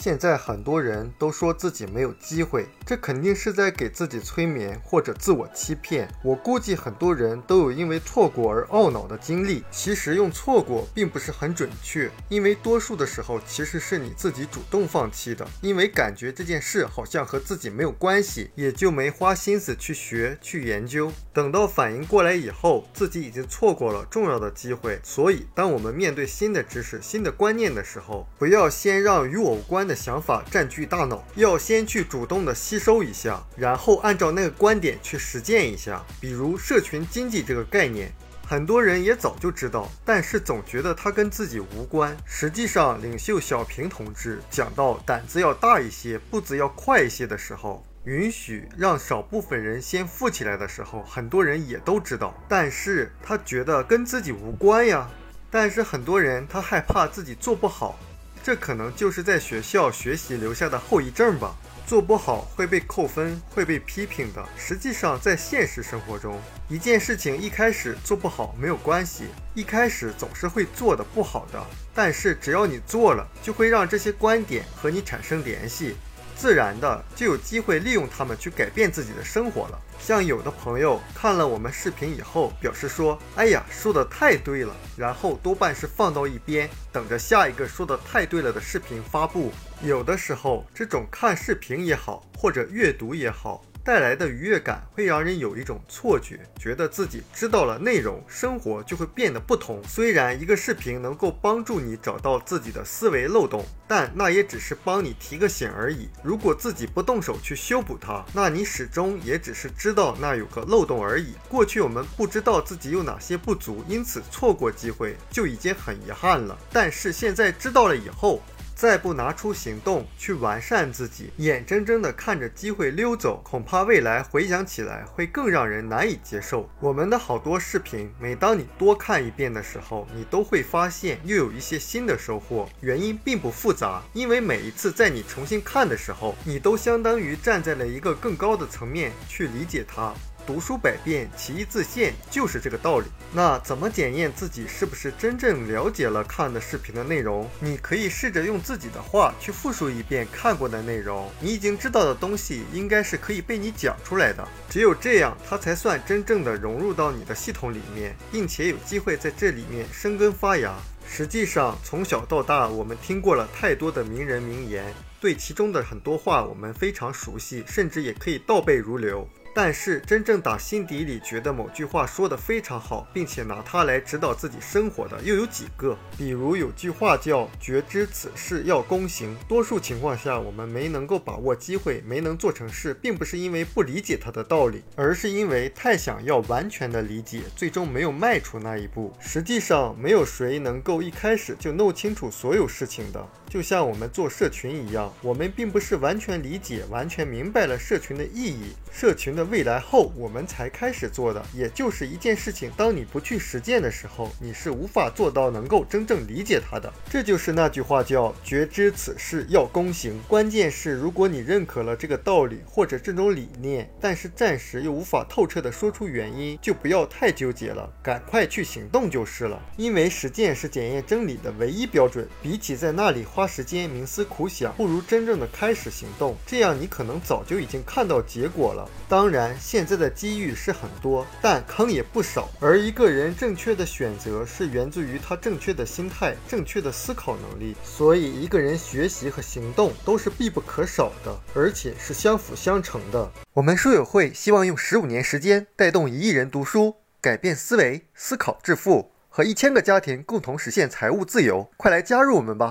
现在很多人都说自己没有机会，这肯定是在给自己催眠或者自我欺骗。我估计很多人都有因为错过而懊恼的经历。其实用错过并不是很准确，因为多数的时候其实是你自己主动放弃的，因为感觉这件事好像和自己没有关系，也就没花心思去学去研究。等到反应过来以后，自己已经错过了重要的机会。所以，当我们面对新的知识、新的观念的时候，不要先让与我无关。的想法占据大脑，要先去主动的吸收一下，然后按照那个观点去实践一下。比如社群经济这个概念，很多人也早就知道，但是总觉得它跟自己无关。实际上，领袖小平同志讲到胆子要大一些，步子要快一些的时候，允许让少部分人先富起来的时候，很多人也都知道，但是他觉得跟自己无关呀。但是很多人他害怕自己做不好。这可能就是在学校学习留下的后遗症吧。做不好会被扣分，会被批评的。实际上，在现实生活中，一件事情一开始做不好没有关系，一开始总是会做的不好的。但是只要你做了，就会让这些观点和你产生联系。自然的就有机会利用它们去改变自己的生活了。像有的朋友看了我们视频以后，表示说：“哎呀，说的太对了。”然后多半是放到一边，等着下一个说的太对了的视频发布。有的时候，这种看视频也好，或者阅读也好。带来的愉悦感会让人有一种错觉，觉得自己知道了内容，生活就会变得不同。虽然一个视频能够帮助你找到自己的思维漏洞，但那也只是帮你提个醒而已。如果自己不动手去修补它，那你始终也只是知道那有个漏洞而已。过去我们不知道自己有哪些不足，因此错过机会就已经很遗憾了。但是现在知道了以后，再不拿出行动去完善自己，眼睁睁地看着机会溜走，恐怕未来回想起来会更让人难以接受。我们的好多视频，每当你多看一遍的时候，你都会发现又有一些新的收获。原因并不复杂，因为每一次在你重新看的时候，你都相当于站在了一个更高的层面去理解它。读书百遍，其义自现，就是这个道理。那怎么检验自己是不是真正了解了看的视频的内容？你可以试着用自己的话去复述一遍看过的内容。你已经知道的东西，应该是可以被你讲出来的。只有这样，它才算真正的融入到你的系统里面，并且有机会在这里面生根发芽。实际上，从小到大，我们听过了太多的名人名言，对其中的很多话我们非常熟悉，甚至也可以倒背如流。但是，真正打心底里觉得某句话说得非常好，并且拿它来指导自己生活的，又有几个？比如有句话叫“觉知此事要躬行”。多数情况下，我们没能够把握机会，没能做成事，并不是因为不理解它的道理，而是因为太想要完全的理解，最终没有迈出那一步。实际上，没有谁能够一开始就弄清楚所有事情的。就像我们做社群一样，我们并不是完全理解、完全明白了社群的意义、社群的未来后，我们才开始做的。也就是一件事情，当你不去实践的时候，你是无法做到能够真正理解它的。这就是那句话叫“觉知此事要躬行”。关键是，如果你认可了这个道理或者这种理念，但是暂时又无法透彻的说出原因，就不要太纠结了，赶快去行动就是了。因为实践是检验真理的唯一标准。比起在那里花。时间冥思苦想，不如真正的开始行动。这样你可能早就已经看到结果了。当当然，现在的机遇是很多，但坑也不少。而一个人正确的选择，是源自于他正确的心态、正确的思考能力。所以，一个人学习和行动都是必不可少的，而且是相辅相成的。我们书友会希望用十五年时间，带动一亿人读书，改变思维，思考致富，和一千个家庭共同实现财务自由。快来加入我们吧！